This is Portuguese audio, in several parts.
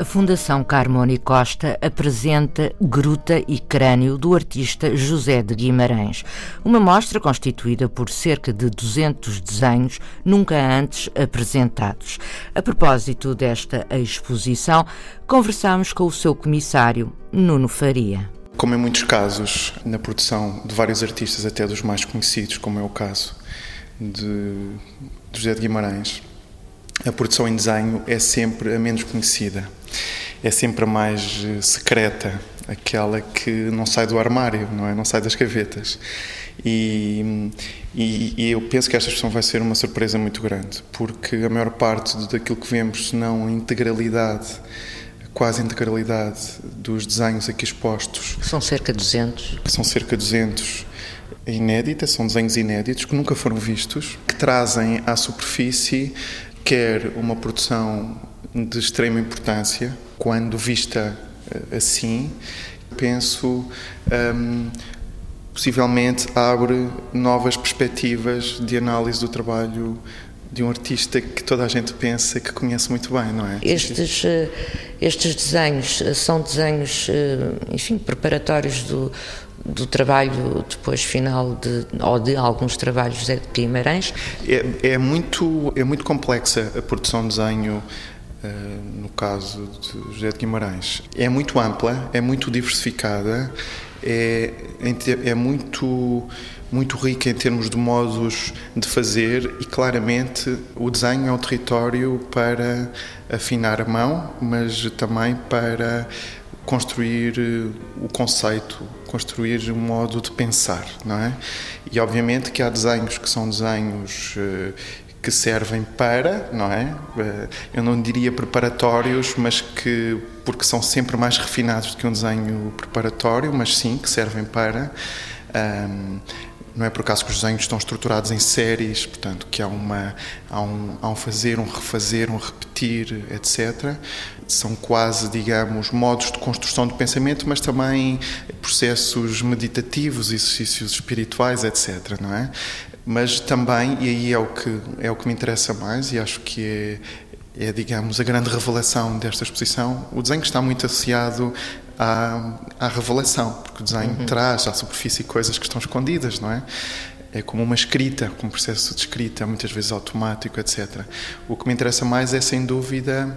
A Fundação Carmona Costa apresenta Gruta e Crânio do artista José de Guimarães, uma mostra constituída por cerca de 200 desenhos nunca antes apresentados. A propósito desta exposição, conversamos com o seu comissário, Nuno Faria. Como em muitos casos, na produção de vários artistas, até dos mais conhecidos, como é o caso de José de Guimarães, a produção em desenho é sempre a menos conhecida, é sempre a mais eh, secreta, aquela que não sai do armário, não é? Não sai das gavetas. E, e, e, eu penso que esta expressão vai ser uma surpresa muito grande, porque a maior parte daquilo que vemos, se não a integralidade, quase a integralidade dos desenhos aqui expostos. São cerca de 200. São cerca de 200 inéditas, são desenhos inéditos que nunca foram vistos, que trazem à superfície quer uma produção de extrema importância, quando vista eh, assim, penso, um, possivelmente abre novas perspectivas de análise do trabalho de um artista que toda a gente pensa que conhece muito bem, não é? Estes, eh, estes desenhos eh, são desenhos, enfim, preparatórios do, do trabalho depois final de, ou de alguns trabalhos de Guimarães? É, é, muito, é muito complexa a produção de desenho no caso de José de Guimarães. É muito ampla, é muito diversificada, é, é muito, muito rica em termos de modos de fazer e claramente o desenho é um território para afinar a mão, mas também para construir eh, o conceito, construir um modo de pensar, não é? E obviamente que há desenhos que são desenhos eh, que servem para, não é? Eh, eu não diria preparatórios, mas que porque são sempre mais refinados do que um desenho preparatório, mas sim que servem para. Um, não é por acaso que os desenhos estão estruturados em séries, portanto, que há, uma, há, um, há um fazer, um refazer, um repetir, etc. São quase, digamos, modos de construção do pensamento, mas também processos meditativos, exercícios espirituais, etc. Não é? Mas também, e aí é o que, é o que me interessa mais, e acho que é, é, digamos, a grande revelação desta exposição. O desenho está muito associado à, à revelação, porque o desenho uhum. traz à superfície coisas que estão escondidas, não é? É como uma escrita, como um processo de escrita, muitas vezes automático, etc. O que me interessa mais é, sem dúvida,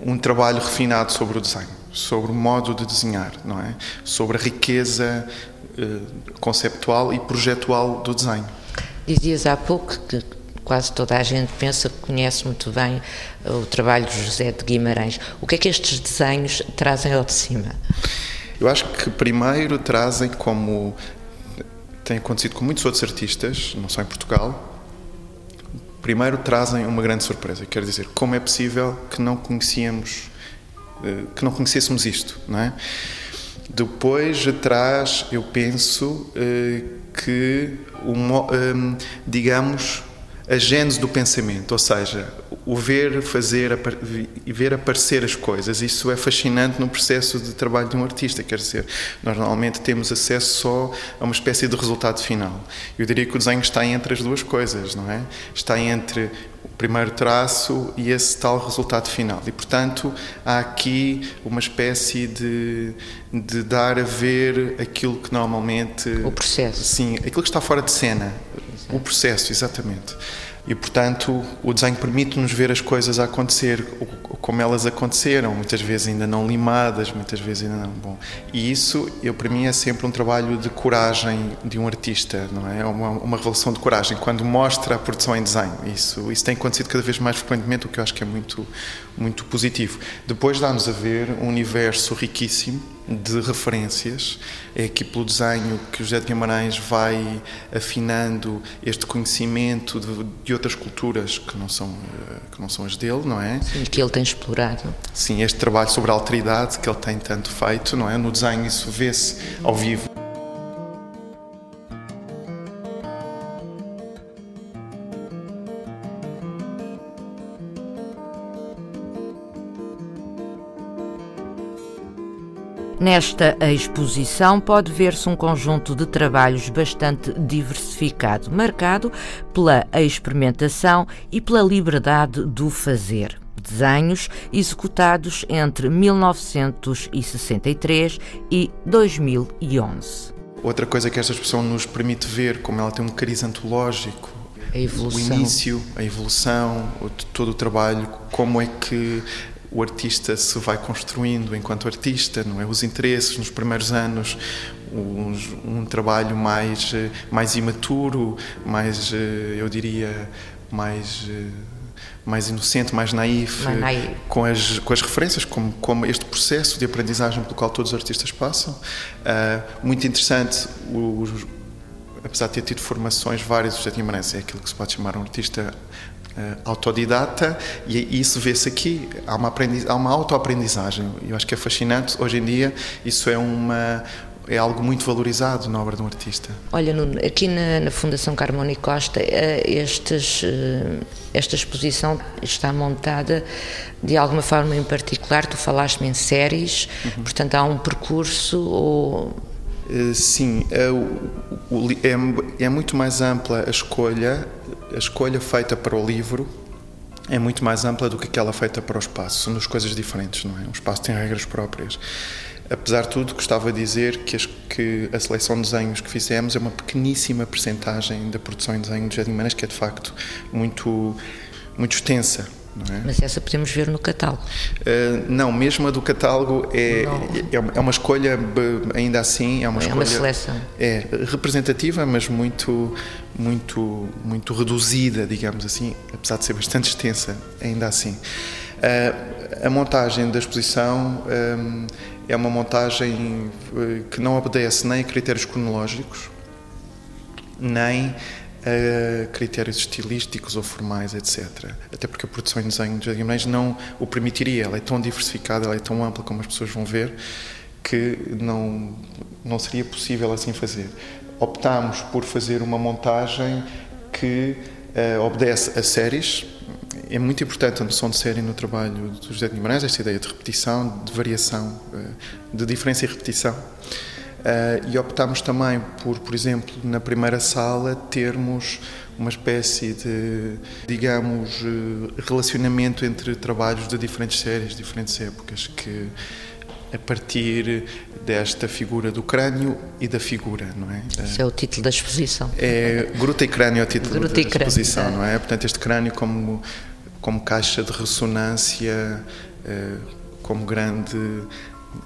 um trabalho refinado sobre o desenho, sobre o modo de desenhar, não é? Sobre a riqueza eh, conceptual e projetual do desenho. Dizias há pouco que quase toda a gente pensa que conhece muito bem o trabalho de José de Guimarães. O que é que estes desenhos trazem ao de cima? Eu acho que primeiro trazem como tem acontecido com muitos outros artistas, não só em Portugal, primeiro trazem uma grande surpresa. Quer dizer, como é possível que não conhecíamos, eh, que não conhecêssemos isto, não é? Depois traz, eu penso, eh, que, eh, digamos, a gênese do pensamento, ou seja, o ver, fazer e ver aparecer as coisas. Isso é fascinante no processo de trabalho de um artista, quer dizer, nós normalmente temos acesso só a uma espécie de resultado final. Eu diria que o desenho está entre as duas coisas, não é? Está entre o primeiro traço e esse tal resultado final. E, portanto, há aqui uma espécie de, de dar a ver aquilo que normalmente. O processo. Sim, aquilo que está fora de cena. O processo, exatamente. E, portanto, o desenho permite-nos ver as coisas a acontecer, como elas aconteceram, muitas vezes ainda não limadas, muitas vezes ainda não. Bom, e isso, eu, para mim, é sempre um trabalho de coragem de um artista, não é? Uma, uma revelação de coragem, quando mostra a produção em desenho. Isso, isso tem acontecido cada vez mais frequentemente, o que eu acho que é muito, muito positivo. Depois dá-nos a ver um universo riquíssimo de referências. É aqui pelo desenho que o José de Guimarães vai afinando este conhecimento de, de, outras culturas que não, são, eh, que não são as dele, não é? Sim, que ele tem explorado. Sim, este trabalho sobre a alteridade que ele tem tanto feito, não é? No desenho isso vê-se ao vivo. Nesta exposição pode ver-se um conjunto de trabalhos bastante diversificado, marcado pela experimentação e pela liberdade do fazer desenhos executados entre 1963 e 2011. Outra coisa que esta exposição nos permite ver, como ela tem um cariz antológico, a evolução. o início, a evolução, todo o trabalho, como é que o artista se vai construindo enquanto artista, não é? Os interesses nos primeiros anos, um, um trabalho mais mais imaturo, mais eu diria mais mais inocente, mais naif, mais naif. com as com as referências, como como este processo de aprendizagem pelo qual todos os artistas passam, uh, muito interessante. Os, apesar de ter tido formações várias, o José Guimarães é aquilo que se pode chamar um artista autodidata e isso vê-se aqui. Há uma, aprendiz, há uma autoaprendizagem. Eu acho que é fascinante. Hoje em dia, isso é uma é algo muito valorizado na obra de um artista. Olha, Nuno, aqui na, na Fundação Carmona e Costa, eh, estes, eh, esta exposição está montada de alguma forma em particular. Tu falaste-me em séries, uhum. portanto, há um percurso ou. Sim, é, é muito mais ampla a escolha a escolha feita para o livro é muito mais ampla do que aquela feita para o espaço. São duas coisas diferentes, não é? O espaço tem regras próprias. Apesar de tudo, gostava de dizer que, as, que a seleção de desenhos que fizemos é uma pequeníssima percentagem da produção em desenho de Jardim Manas, que é de facto muito, muito extensa. É? Mas essa podemos ver no catálogo? Uh, não, mesmo a do catálogo é, é, é, uma escolha, ainda assim, é uma é escolha. Uma seleção. É representativa, mas muito, muito, muito reduzida, digamos assim, apesar de ser bastante extensa, ainda assim. Uh, a montagem da exposição um, é uma montagem eh, que não obedece nem a critérios cronológicos, nem a critérios estilísticos ou formais, etc. Até porque a produção em desenho de Guimarães não o permitiria. Ela é tão diversificada, ela é tão ampla como as pessoas vão ver, que não, não seria possível assim fazer. Optámos por fazer uma montagem que uh, obedece a séries. É muito importante a noção de série no trabalho do José de Guimarães, esta ideia de repetição, de variação, uh, de diferença e repetição. Uh, e optámos também por, por exemplo, na primeira sala termos uma espécie de, digamos, eh, relacionamento entre trabalhos de diferentes séries, diferentes épocas, que a partir desta figura do crânio e da figura, não é? Esse é o título da exposição. É Gruta e Crânio é o título Gruta da exposição, não é? Portanto, este crânio como como caixa de ressonância, eh, como grande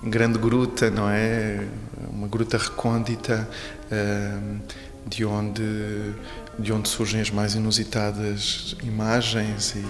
grande gruta, não é? Uma gruta recôndita ehm, de onde de onde surgem as mais inusitadas imagens e,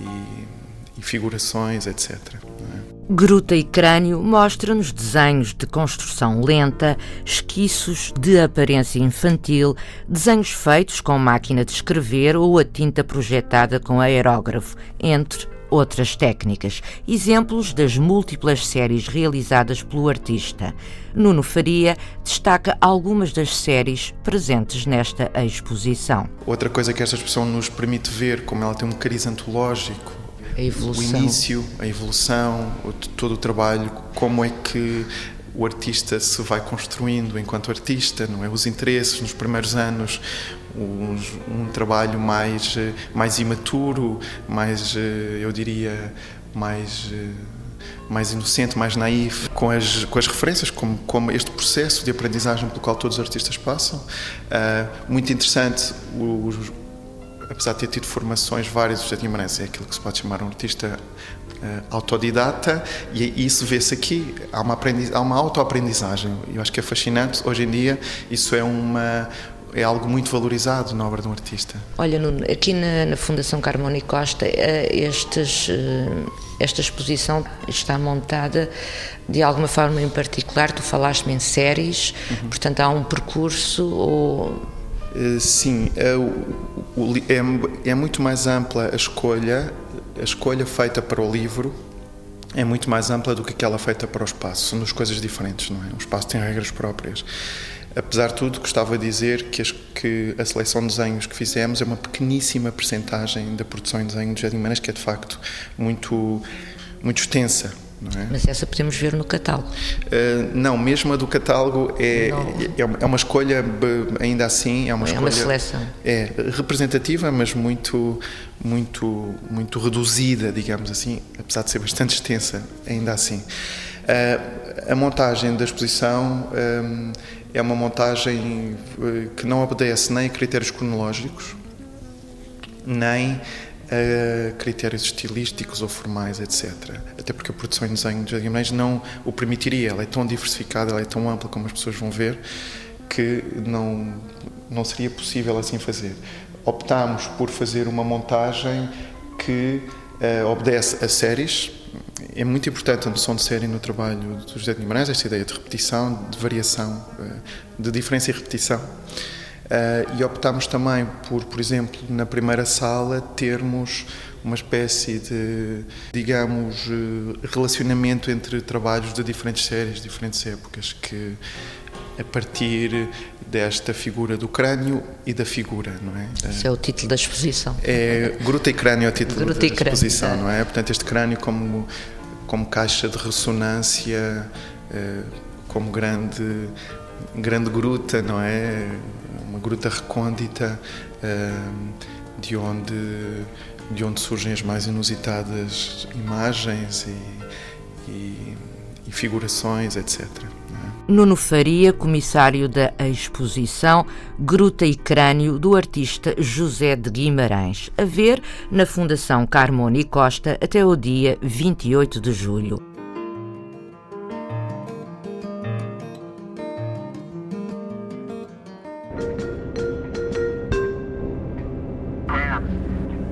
e, e figurações, etc. É? Gruta e Crânio mostra-nos desenhos de construção lenta, esquiços de aparência infantil, desenhos feitos com máquina de escrever ou a tinta projetada com aerógrafo, entre outras técnicas, exemplos das múltiplas séries realizadas pelo artista. Nuno Faria destaca algumas das séries presentes nesta exposição. Outra coisa que esta exposição nos permite ver, como ela tem um cariz antológico, a evolução. o início, a evolução, todo o trabalho, como é que o artista se vai construindo enquanto artista, não é? Os interesses nos primeiros anos, um, trabalho mais mais imaturo, mais eu diria mais mais inocente, mais naif, com as, com as referências, como, como este processo de aprendizagem pelo qual todos os artistas passam. Uh, muito interessante, os, apesar de ter tido formações várias, o José Guimarães é aquilo que se pode chamar um artista autodidata e isso vê-se aqui. Há uma, aprendiz, há uma autoaprendizagem. Eu acho que é fascinante. Hoje em dia, isso é uma é algo muito valorizado na obra de um artista. Olha, Nuno, aqui na, na Fundação Carmona e Costa, eh, estes, eh, esta exposição está montada de alguma forma em particular. Tu falaste-me em séries, uhum. portanto há um percurso ou Sim, é, é, muito mais ampla a escolha, a escolha feita para o livro é muito mais ampla do que aquela feita para o espaço. São duas coisas diferentes, não é? O espaço tem regras próprias. Apesar de tudo, gostava de dizer que, as, que a seleção de desenhos que fizemos é uma pequeníssima percentagem da produção em desenho de Jardim Manas, que é de facto muito, muito extensa. É? Mas essa podemos ver no catálogo. Uh, não, mesmo a do catálogo é, é, é, uma escolha, ainda assim, é uma é escolha. Uma seleção. É representativa, mas muito, muito, muito reduzida, digamos assim, apesar de ser bastante extensa, ainda assim. Uh, a montagem da exposição um, é uma montagem que não obedece nem a critérios cronológicos, nem a critérios estilísticos ou formais, etc. Até porque a produção em desenho de Guimarães não o permitiria. Ela é tão diversificada, ela é tão ampla como as pessoas vão ver, que não, não seria possível assim fazer. Optámos por fazer uma montagem que uh, obedece a séries. É muito importante a noção de série no trabalho do José de Guimarães, esta ideia de repetição, de variação, uh, de diferença e repetição. Uh, e optámos também por, por exemplo, na primeira sala termos uma espécie de, digamos, eh, relacionamento entre trabalhos de diferentes séries, diferentes épocas, que a partir desta figura do crânio e da figura, não é? Esse é o título da exposição. É Gruta e Crânio é o título Gruta da crânio, exposição, não é? Portanto, este crânio como como caixa de ressonância, eh, como grande grande gruta, não é? Uma gruta recôndita ehm, de onde de onde surgem as mais inusitadas imagens e, e, e figurações, etc. É? Nuno Faria, comissário da exposição Gruta e Crânio do artista José de Guimarães, a ver na Fundação Carmona e Costa até o dia 28 de julho.